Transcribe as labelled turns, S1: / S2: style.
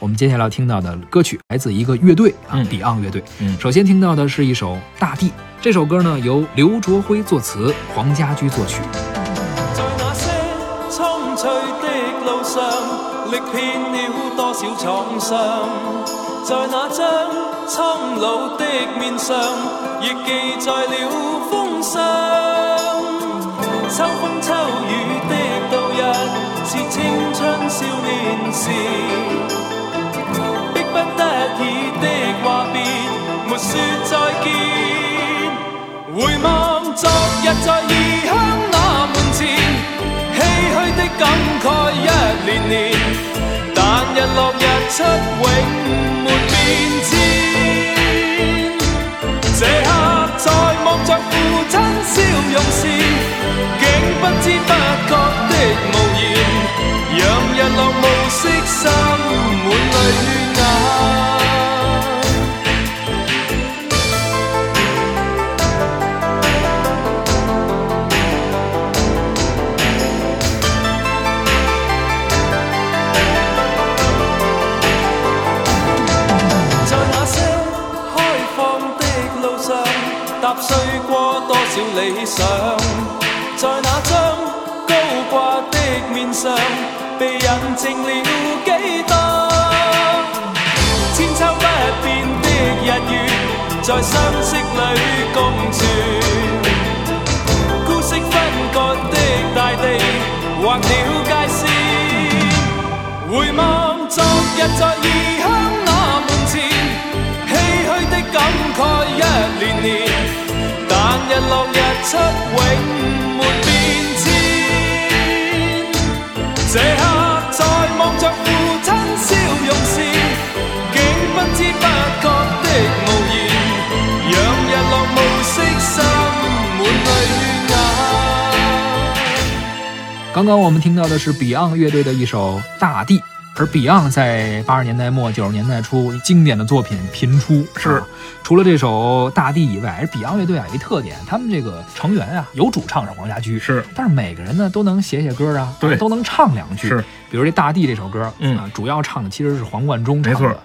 S1: 我们接下来要听到的歌曲来自一个乐队啊 beyond 乐队
S2: 嗯
S1: 首先听到的是一首大地这首歌呢由刘卓辉作词黄家驹作曲
S3: 在那些苍翠的路上历遍了多少创伤在那张苍老的面上亦记载了风霜秋风秋雨的度日是青春少年时站在异乡那门前，唏嘘的感慨一连年，但日落日出永没变迁。这刻在望着父亲笑容时。踏碎过多少理想，在那张高挂的面上，被印证了几多？千秋不变的日月，在相识里共存。孤星分割的大地，画了界线。回望昨日，在异乡。落日出，永没变迁。这刻在望着父亲笑容时，竟不知不觉的无言，让日落暮色渗满泪眼。
S1: 刚刚我们听到的是 Beyond 乐队的一首《大地》。而 Beyond 在八十年代末九十年代初，经典的作品频出，
S2: 是
S1: 除了这首《大地》以外，Beyond 乐队啊，一特点，他们这个成员啊，有主唱是黄家驹，
S2: 是，
S1: 但是每个人呢，都能写写歌啊，
S2: 对，
S1: 都能唱两句，
S2: 是。
S1: 比如这《大地》这首歌，
S2: 嗯，
S1: 主要唱的其实是黄贯中唱的。